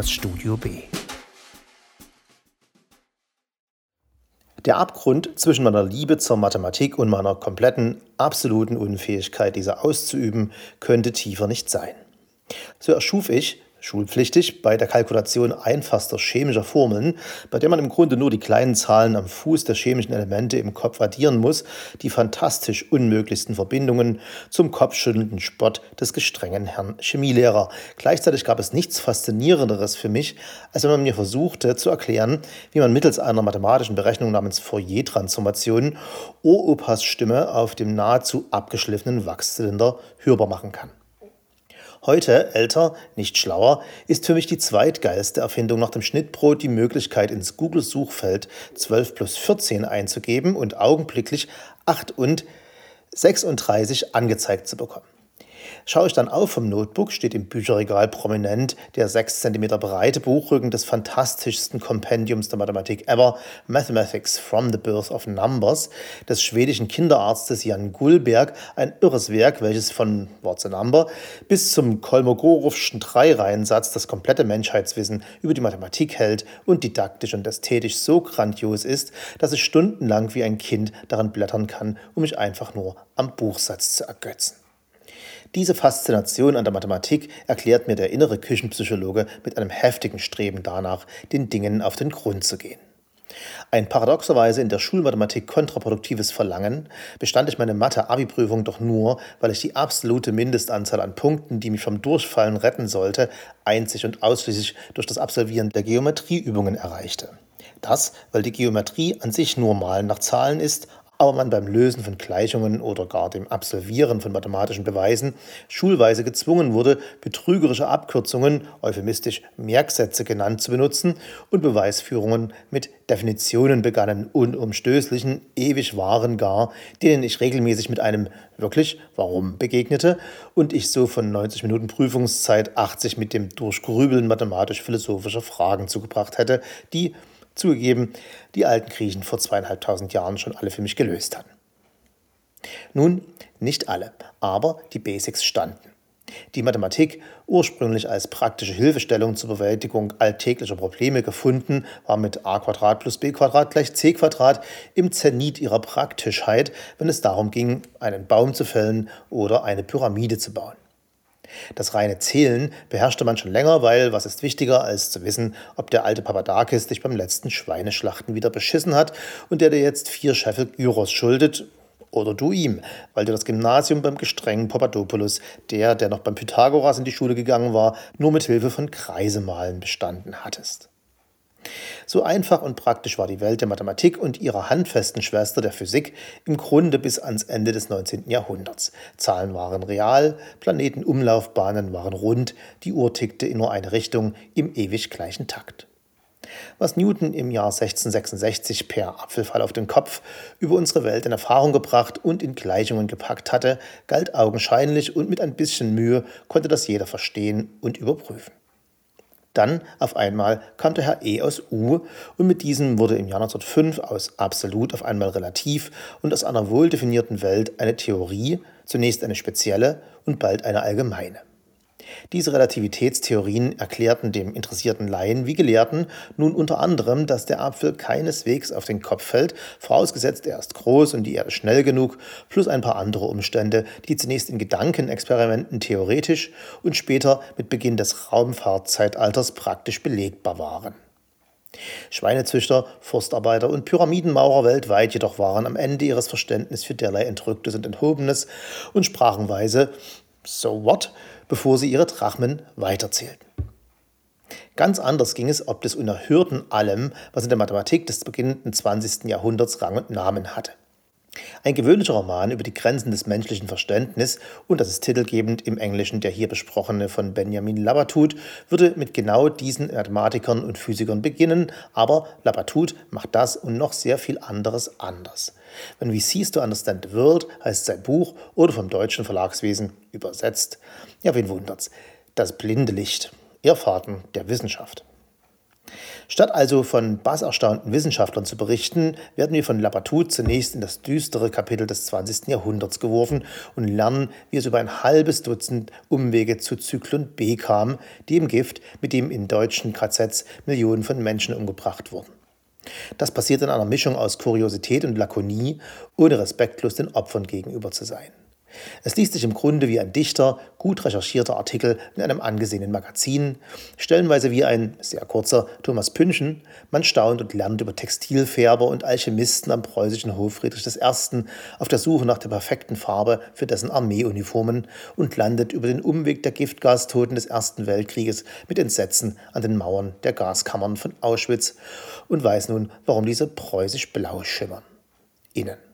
das Studio B. Der Abgrund zwischen meiner Liebe zur Mathematik und meiner kompletten, absoluten Unfähigkeit, diese auszuüben, könnte tiefer nicht sein. So erschuf ich schulpflichtig bei der Kalkulation einfachster chemischer Formeln, bei der man im Grunde nur die kleinen Zahlen am Fuß der chemischen Elemente im Kopf addieren muss, die fantastisch unmöglichsten Verbindungen zum kopfschüttelnden Spott des gestrengen Herrn Chemielehrer. Gleichzeitig gab es nichts Faszinierenderes für mich, als wenn man mir versuchte zu erklären, wie man mittels einer mathematischen Berechnung namens Fourier-Transformation Oropas Stimme auf dem nahezu abgeschliffenen Wachszylinder hörbar machen kann. Heute, älter, nicht schlauer, ist für mich die zweitgeilste Erfindung nach dem Schnittbrot die Möglichkeit, ins Google-Suchfeld 12 plus 14 einzugeben und augenblicklich 8 und 36 angezeigt zu bekommen. Schaue ich dann auf vom Notebook, steht im Bücherregal prominent der 6 cm breite Buchrücken des fantastischsten Kompendiums der Mathematik ever, Mathematics from the Birth of Numbers, des schwedischen Kinderarztes Jan Gullberg, ein irres Werk, welches von What's a Number bis zum Kolmogorowschen Dreireihensatz das komplette Menschheitswissen über die Mathematik hält und didaktisch und ästhetisch so grandios ist, dass ich stundenlang wie ein Kind daran blättern kann, um mich einfach nur am Buchsatz zu ergötzen. Diese Faszination an der Mathematik erklärt mir der innere Küchenpsychologe mit einem heftigen Streben danach, den Dingen auf den Grund zu gehen. Ein paradoxerweise in der Schulmathematik kontraproduktives Verlangen, bestand ich meine Mathe-Abi-Prüfung doch nur, weil ich die absolute Mindestanzahl an Punkten, die mich vom Durchfallen retten sollte, einzig und ausschließlich durch das Absolvieren der Geometrieübungen erreichte. Das, weil die Geometrie an sich nur Malen nach Zahlen ist, aber man beim Lösen von Gleichungen oder gar dem Absolvieren von mathematischen Beweisen schulweise gezwungen wurde, betrügerische Abkürzungen, euphemistisch Merksätze genannt, zu benutzen und Beweisführungen mit Definitionen begannen, unumstößlichen, ewig wahren gar, denen ich regelmäßig mit einem wirklich warum begegnete und ich so von 90 Minuten Prüfungszeit 80 mit dem Durchgrübeln mathematisch-philosophischer Fragen zugebracht hätte, die Zugegeben, die alten Griechen vor zweieinhalbtausend Jahren schon alle für mich gelöst hatten. Nun, nicht alle, aber die Basics standen. Die Mathematik, ursprünglich als praktische Hilfestellung zur Bewältigung alltäglicher Probleme gefunden, war mit a plus b gleich c im Zenit ihrer Praktischheit, wenn es darum ging, einen Baum zu fällen oder eine Pyramide zu bauen. Das reine Zählen beherrschte man schon länger, weil was ist wichtiger, als zu wissen, ob der alte Papadakis dich beim letzten Schweineschlachten wieder beschissen hat und der dir jetzt vier Scheffel Gyros schuldet, oder du ihm, weil du das Gymnasium beim gestrengen Papadopoulos, der, der noch beim Pythagoras in die Schule gegangen war, nur mit Hilfe von Kreisemalen bestanden hattest. So einfach und praktisch war die Welt der Mathematik und ihrer handfesten Schwester der Physik im Grunde bis ans Ende des 19. Jahrhunderts. Zahlen waren real, Planetenumlaufbahnen waren rund, die Uhr tickte in nur eine Richtung im ewig gleichen Takt. Was Newton im Jahr 1666 per Apfelfall auf den Kopf über unsere Welt in Erfahrung gebracht und in Gleichungen gepackt hatte, galt augenscheinlich und mit ein bisschen Mühe konnte das jeder verstehen und überprüfen. Dann auf einmal kam der Herr E aus U und mit diesem wurde im Jahr 1905 aus absolut auf einmal relativ und aus einer wohldefinierten Welt eine Theorie, zunächst eine spezielle und bald eine allgemeine. Diese Relativitätstheorien erklärten dem interessierten Laien wie Gelehrten nun unter anderem, dass der Apfel keineswegs auf den Kopf fällt, vorausgesetzt er ist groß und die Erde schnell genug, plus ein paar andere Umstände, die zunächst in Gedankenexperimenten theoretisch und später mit Beginn des Raumfahrtzeitalters praktisch belegbar waren. Schweinezüchter, Forstarbeiter und Pyramidenmaurer weltweit jedoch waren am Ende ihres Verständnisses für derlei Entrücktes und Enthobenes und sprachen weise, so what, bevor sie ihre Drachmen weiterzählten. Ganz anders ging es ob des Unerhörten allem, was in der Mathematik des beginnenden 20. Jahrhunderts Rang und Namen hatte. Ein gewöhnlicher Roman über die Grenzen des menschlichen Verständnisses und das ist titelgebend im Englischen der hier besprochene von Benjamin Labatut würde mit genau diesen Mathematikern und Physikern beginnen, aber Labatut macht das und noch sehr viel anderes anders. When we cease to understand the world heißt sein Buch oder vom deutschen Verlagswesen übersetzt. Ja, wen wundert's? Das blinde Licht. Irrfahrten der Wissenschaft. Statt also von basserstaunten Wissenschaftlern zu berichten, werden wir von Labatut zunächst in das düstere Kapitel des 20. Jahrhunderts geworfen und lernen, wie es über ein halbes Dutzend Umwege zu Zyklon B kam, dem Gift, mit dem in deutschen KZs Millionen von Menschen umgebracht wurden. Das passiert in einer Mischung aus Kuriosität und Lakonie, ohne respektlos den Opfern gegenüber zu sein. Es liest sich im Grunde wie ein dichter, gut recherchierter Artikel in einem angesehenen Magazin, stellenweise wie ein sehr kurzer Thomas Pünchen. Man staunt und lernt über Textilfärber und Alchemisten am preußischen Hof Friedrich I. auf der Suche nach der perfekten Farbe für dessen Armeeuniformen und landet über den Umweg der Giftgastoten des Ersten Weltkrieges mit Entsetzen an den Mauern der Gaskammern von Auschwitz und weiß nun, warum diese preußisch blau schimmern. Innen.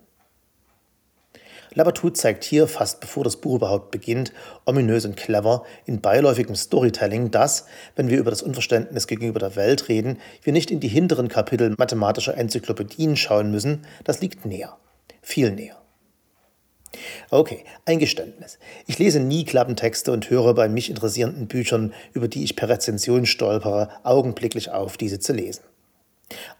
Labatut zeigt hier, fast bevor das Buch überhaupt beginnt, ominös und clever in beiläufigem Storytelling, dass, wenn wir über das Unverständnis gegenüber der Welt reden, wir nicht in die hinteren Kapitel mathematischer Enzyklopädien schauen müssen, das liegt näher. Viel näher. Okay, ein Geständnis. Ich lese nie Klappentexte und höre bei mich interessierenden Büchern, über die ich per Rezension stolpere, augenblicklich auf, diese zu lesen.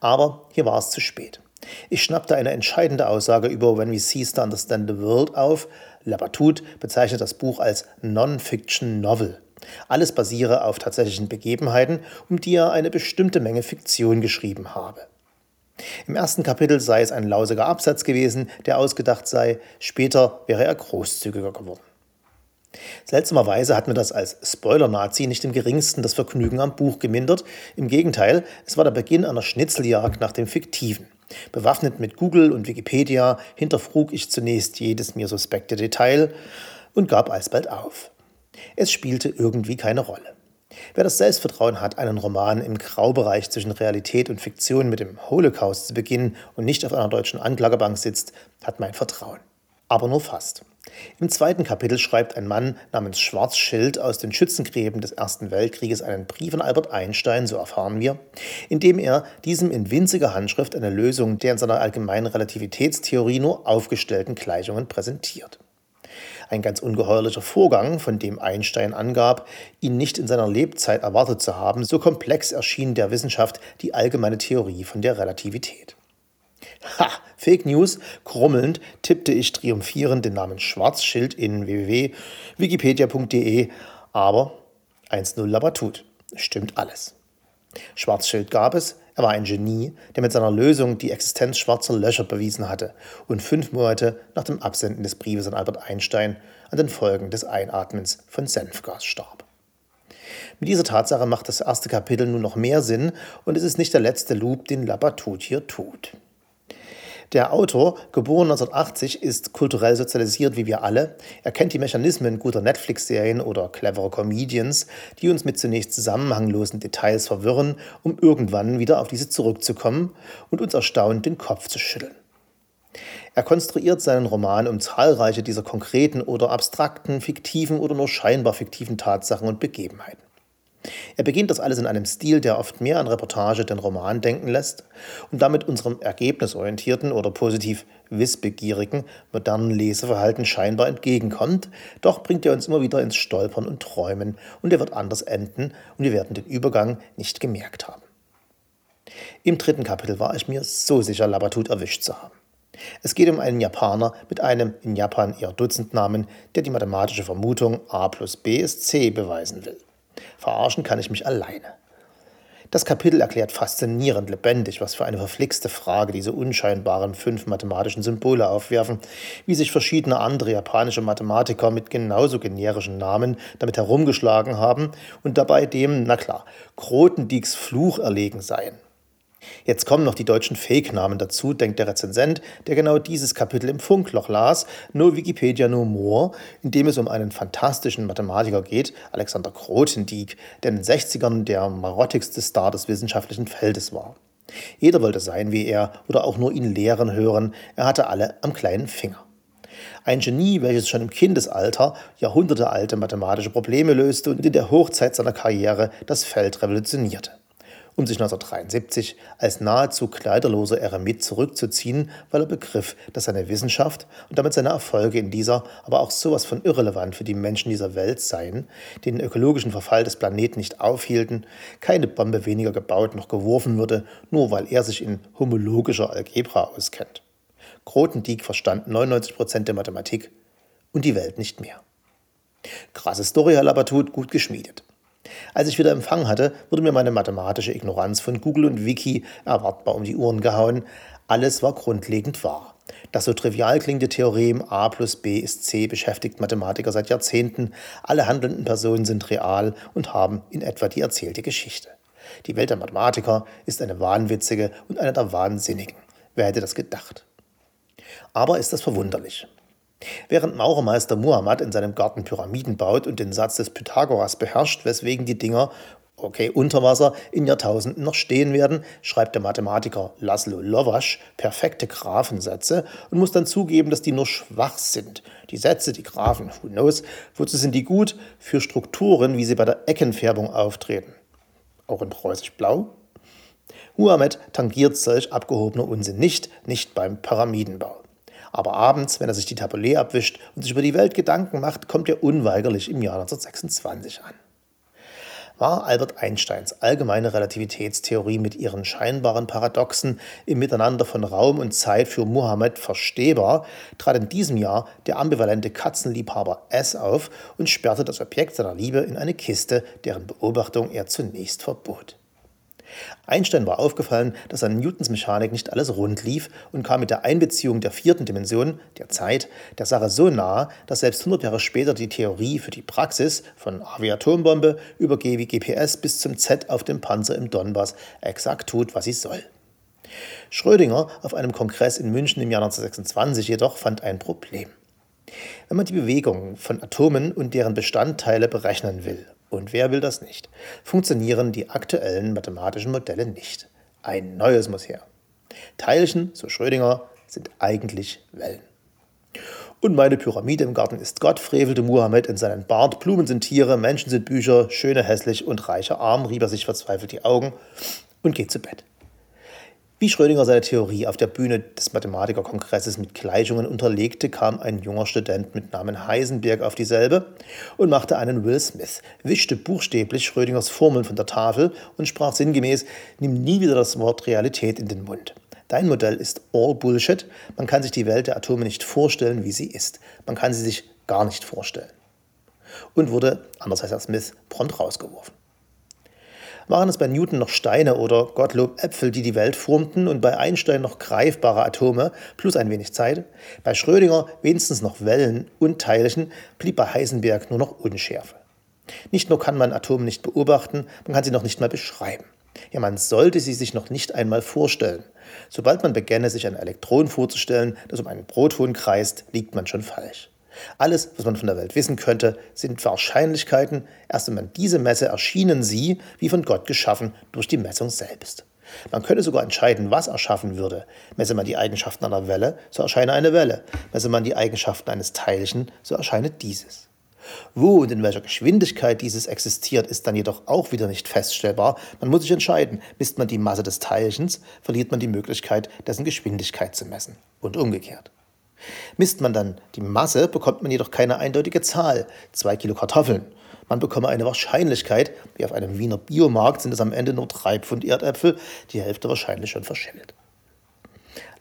Aber hier war es zu spät. Ich schnappte eine entscheidende Aussage über When We Cease to Understand the World auf. Labatut bezeichnet das Buch als Non-Fiction Novel. Alles basiere auf tatsächlichen Begebenheiten, um die er eine bestimmte Menge Fiktion geschrieben habe. Im ersten Kapitel sei es ein lausiger Absatz gewesen, der ausgedacht sei, später wäre er großzügiger geworden. Seltsamerweise hat mir das als Spoiler-Nazi nicht im geringsten das Vergnügen am Buch gemindert. Im Gegenteil, es war der Beginn einer Schnitzeljagd nach dem Fiktiven. Bewaffnet mit Google und Wikipedia hinterfrug ich zunächst jedes mir suspekte Detail und gab alsbald auf. Es spielte irgendwie keine Rolle. Wer das Selbstvertrauen hat, einen Roman im Graubereich zwischen Realität und Fiktion mit dem Holocaust zu beginnen und nicht auf einer deutschen Anklagebank sitzt, hat mein Vertrauen. Aber nur fast. Im zweiten Kapitel schreibt ein Mann namens Schwarzschild aus den Schützengräben des Ersten Weltkrieges einen Brief an Albert Einstein, so erfahren wir, in dem er diesem in winziger Handschrift eine Lösung der in seiner allgemeinen Relativitätstheorie nur aufgestellten Gleichungen präsentiert. Ein ganz ungeheuerlicher Vorgang, von dem Einstein angab, ihn nicht in seiner Lebzeit erwartet zu haben, so komplex erschien der Wissenschaft die allgemeine Theorie von der Relativität. Ha, Fake News. Krummelnd tippte ich triumphierend den Namen Schwarzschild in www.wikipedia.de, aber 1-0 Labatut. Stimmt alles. Schwarzschild gab es, er war ein Genie, der mit seiner Lösung die Existenz schwarzer Löcher bewiesen hatte und fünf Monate nach dem Absenden des Briefes an Albert Einstein an den Folgen des Einatmens von Senfgas starb. Mit dieser Tatsache macht das erste Kapitel nun noch mehr Sinn und es ist nicht der letzte Loop, den Labatut hier tut. Der Autor, geboren 1980, ist kulturell sozialisiert wie wir alle. Er kennt die Mechanismen guter Netflix-Serien oder cleverer Comedians, die uns mit zunächst zusammenhanglosen Details verwirren, um irgendwann wieder auf diese zurückzukommen und uns erstaunt den Kopf zu schütteln. Er konstruiert seinen Roman um zahlreiche dieser konkreten oder abstrakten, fiktiven oder nur scheinbar fiktiven Tatsachen und Begebenheiten. Er beginnt das alles in einem Stil, der oft mehr an Reportage denn Roman denken lässt und damit unserem ergebnisorientierten oder positiv wissbegierigen modernen Leseverhalten scheinbar entgegenkommt, doch bringt er uns immer wieder ins Stolpern und Träumen und er wird anders enden und wir werden den Übergang nicht gemerkt haben. Im dritten Kapitel war ich mir so sicher, Labatut erwischt zu haben. Es geht um einen Japaner mit einem in Japan eher Dutzendnamen, der die mathematische Vermutung a plus b ist c beweisen will. Verarschen kann ich mich alleine. Das Kapitel erklärt faszinierend lebendig, was für eine verflixte Frage diese unscheinbaren fünf mathematischen Symbole aufwerfen, wie sich verschiedene andere japanische Mathematiker mit genauso generischen Namen damit herumgeschlagen haben und dabei dem, na klar, Grotendiegs Fluch erlegen seien. Jetzt kommen noch die deutschen Fake-Namen dazu, denkt der Rezensent, der genau dieses Kapitel im Funkloch las, nur Wikipedia no more, in dem es um einen fantastischen Mathematiker geht, Alexander Grothendieck, der in den 60ern der marottigste Star des wissenschaftlichen Feldes war. Jeder wollte sein wie er oder auch nur ihn lehren hören, er hatte alle am kleinen Finger. Ein Genie, welches schon im Kindesalter jahrhundertealte mathematische Probleme löste und in der Hochzeit seiner Karriere das Feld revolutionierte. Um sich 1973 als nahezu kleiderloser Eremit zurückzuziehen, weil er begriff, dass seine Wissenschaft und damit seine Erfolge in dieser, aber auch sowas von irrelevant für die Menschen dieser Welt seien, die den ökologischen Verfall des Planeten nicht aufhielten, keine Bombe weniger gebaut noch geworfen würde, nur weil er sich in homologischer Algebra auskennt. Grothendieck verstand 99 Prozent der Mathematik und die Welt nicht mehr. Krasse Story, Labatut, gut geschmiedet. Als ich wieder Empfang hatte, wurde mir meine mathematische Ignoranz von Google und Wiki erwartbar um die Ohren gehauen. Alles war grundlegend wahr. Das so trivial klingende Theorem a plus b ist c beschäftigt Mathematiker seit Jahrzehnten. Alle handelnden Personen sind real und haben in etwa die erzählte Geschichte. Die Welt der Mathematiker ist eine wahnwitzige und eine der Wahnsinnigen. Wer hätte das gedacht? Aber ist das verwunderlich? Während Maurermeister Muhammad in seinem Garten Pyramiden baut und den Satz des Pythagoras beherrscht, weswegen die Dinger, okay, unter Wasser in Jahrtausenden noch stehen werden, schreibt der Mathematiker Laszlo Lovasch perfekte Graphensätze und muss dann zugeben, dass die nur schwach sind. Die Sätze, die Graphen, who knows, wozu sind die gut? Für Strukturen, wie sie bei der Eckenfärbung auftreten. Auch in preußisch Blau? Muhammad tangiert solch abgehobener Unsinn nicht, nicht beim Pyramidenbau. Aber abends, wenn er sich die Tabulé abwischt und sich über die Welt Gedanken macht, kommt er unweigerlich im Jahr 1926 an. War Albert Einsteins allgemeine Relativitätstheorie mit ihren scheinbaren Paradoxen im Miteinander von Raum und Zeit für Mohammed verstehbar, trat in diesem Jahr der ambivalente Katzenliebhaber S auf und sperrte das Objekt seiner Liebe in eine Kiste, deren Beobachtung er zunächst verbot. Einstein war aufgefallen, dass an Newtons Mechanik nicht alles rund lief und kam mit der Einbeziehung der vierten Dimension, der Zeit, der Sache so nahe, dass selbst 100 Jahre später die Theorie für die Praxis von A wie Atombombe über G wie GPS bis zum Z auf dem Panzer im Donbass exakt tut, was sie soll. Schrödinger auf einem Kongress in München im Jahr 1926 jedoch fand ein Problem. Wenn man die Bewegung von Atomen und deren Bestandteile berechnen will und wer will das nicht? Funktionieren die aktuellen mathematischen Modelle nicht. Ein neues muss her. Teilchen, so Schrödinger, sind eigentlich Wellen. Und meine Pyramide im Garten ist Gott, frevelte Muhammad in seinen Bart. Blumen sind Tiere, Menschen sind Bücher, schöne, hässlich und reicher arm, rieb er sich verzweifelt die Augen und geht zu Bett. Wie Schrödinger seine Theorie auf der Bühne des Mathematikerkongresses mit Gleichungen unterlegte, kam ein junger Student mit Namen Heisenberg auf dieselbe und machte einen Will Smith, wischte buchstäblich Schrödingers Formeln von der Tafel und sprach sinngemäß: Nimm nie wieder das Wort Realität in den Mund. Dein Modell ist all Bullshit. Man kann sich die Welt der Atome nicht vorstellen, wie sie ist. Man kann sie sich gar nicht vorstellen. Und wurde, anders als Smith, prompt rausgeworfen. Waren es bei Newton noch Steine oder Gottlob Äpfel, die die Welt formten und bei Einstein noch greifbare Atome plus ein wenig Zeit? Bei Schrödinger wenigstens noch Wellen und Teilchen, blieb bei Heisenberg nur noch Unschärfe. Nicht nur kann man Atome nicht beobachten, man kann sie noch nicht mal beschreiben. Ja, man sollte sie sich noch nicht einmal vorstellen. Sobald man begänne, sich ein Elektron vorzustellen, das um einen Proton kreist, liegt man schon falsch. Alles, was man von der Welt wissen könnte, sind Wahrscheinlichkeiten. Erst wenn man diese messe, erschienen sie, wie von Gott geschaffen, durch die Messung selbst. Man könnte sogar entscheiden, was erschaffen würde. Messe man die Eigenschaften einer Welle, so erscheine eine Welle. Messe man die Eigenschaften eines Teilchen, so erscheine dieses. Wo und in welcher Geschwindigkeit dieses existiert, ist dann jedoch auch wieder nicht feststellbar. Man muss sich entscheiden, misst man die Masse des Teilchens, verliert man die Möglichkeit, dessen Geschwindigkeit zu messen. Und umgekehrt. Misst man dann die Masse, bekommt man jedoch keine eindeutige Zahl. Zwei Kilo Kartoffeln. Man bekomme eine Wahrscheinlichkeit, wie auf einem Wiener Biomarkt sind es am Ende nur drei Pfund Erdäpfel, die Hälfte wahrscheinlich schon verschimmelt.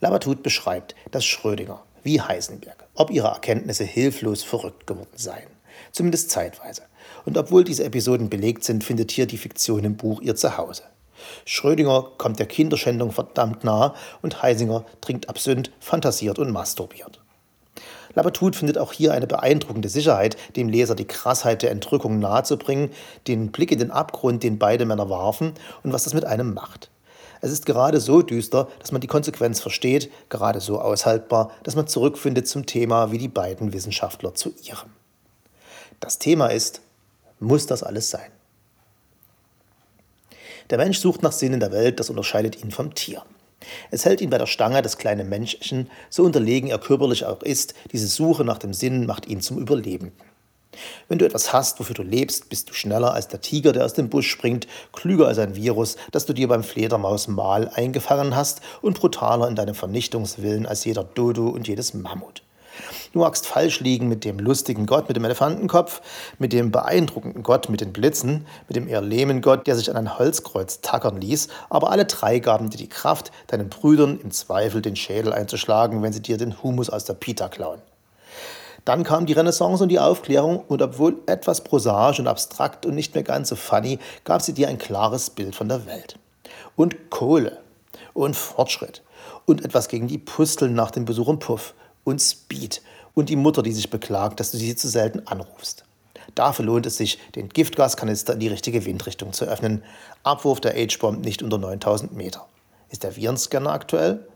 Labatut beschreibt, dass Schrödinger, wie Heisenberg, ob ihre Erkenntnisse hilflos verrückt geworden seien. Zumindest zeitweise. Und obwohl diese Episoden belegt sind, findet hier die Fiktion im Buch ihr Zuhause. Schrödinger kommt der Kinderschändung verdammt nah und Heisinger trinkt Absinth, fantasiert und masturbiert. Labatut findet auch hier eine beeindruckende Sicherheit, dem Leser die Krassheit der Entrückung nahezubringen, den Blick in den Abgrund, den beide Männer warfen und was das mit einem macht. Es ist gerade so düster, dass man die Konsequenz versteht, gerade so aushaltbar, dass man zurückfindet zum Thema wie die beiden Wissenschaftler zu ihrem. Das Thema ist, muss das alles sein? Der Mensch sucht nach Sinn in der Welt, das unterscheidet ihn vom Tier. Es hält ihn bei der Stange, das kleine Menschchen, so unterlegen er körperlich auch ist, diese Suche nach dem Sinn macht ihn zum Überlebenden. Wenn du etwas hast, wofür du lebst, bist du schneller als der Tiger, der aus dem Busch springt, klüger als ein Virus, das du dir beim Fledermausmal eingefangen hast und brutaler in deinem Vernichtungswillen als jeder Dodo und jedes Mammut. Du magst falsch liegen mit dem lustigen Gott mit dem Elefantenkopf, mit dem beeindruckenden Gott mit den Blitzen, mit dem eher lehmen Gott, der sich an ein Holzkreuz tackern ließ, aber alle drei gaben dir die Kraft, deinen Brüdern im Zweifel den Schädel einzuschlagen, wenn sie dir den Humus aus der Pita klauen. Dann kam die Renaissance und die Aufklärung und obwohl etwas prosaisch und abstrakt und nicht mehr ganz so funny, gab sie dir ein klares Bild von der Welt. Und Kohle und Fortschritt und etwas gegen die Pusteln nach dem Besuch im Puff und Speed und die Mutter, die sich beklagt, dass du sie zu selten anrufst. Dafür lohnt es sich, den Giftgaskanister in die richtige Windrichtung zu öffnen. Abwurf der H-Bomb nicht unter 9000 Meter. Ist der Virenscanner aktuell?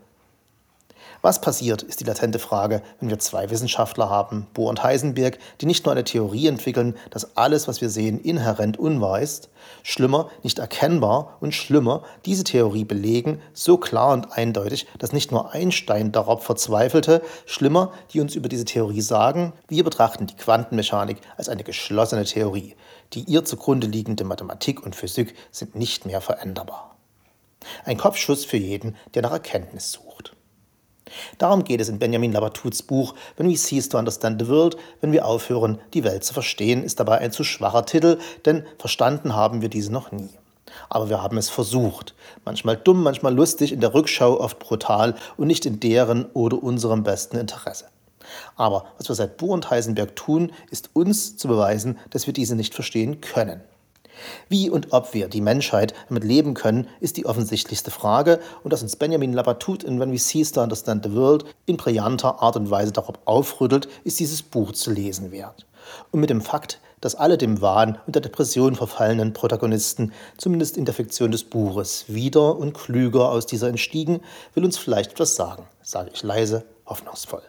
Was passiert, ist die latente Frage, wenn wir zwei Wissenschaftler haben, Bohr und Heisenberg, die nicht nur eine Theorie entwickeln, dass alles, was wir sehen, inhärent unwahr ist, schlimmer, nicht erkennbar und schlimmer, diese Theorie belegen, so klar und eindeutig, dass nicht nur Einstein darauf verzweifelte, schlimmer, die uns über diese Theorie sagen, wir betrachten die Quantenmechanik als eine geschlossene Theorie. Die ihr zugrunde liegende Mathematik und Physik sind nicht mehr veränderbar. Ein Kopfschuss für jeden, der nach Erkenntnis sucht. Darum geht es in Benjamin Labatuts Buch When We Cease to Understand the World, wenn wir aufhören, die Welt zu verstehen, ist dabei ein zu schwacher Titel, denn verstanden haben wir diese noch nie. Aber wir haben es versucht. Manchmal dumm, manchmal lustig, in der Rückschau oft brutal und nicht in deren oder unserem besten Interesse. Aber was wir seit Bohr und Heisenberg tun, ist uns zu beweisen, dass wir diese nicht verstehen können. Wie und ob wir, die Menschheit, damit leben können, ist die offensichtlichste Frage und dass uns Benjamin Labatut in When We Cease to Understand the World in brillanter Art und Weise darauf aufrüttelt, ist dieses Buch zu lesen wert. Und mit dem Fakt, dass alle dem Wahn und der Depression verfallenen Protagonisten, zumindest in der Fiktion des Buches, wieder und klüger aus dieser entstiegen, will uns vielleicht etwas sagen, sage ich leise, hoffnungsvoll.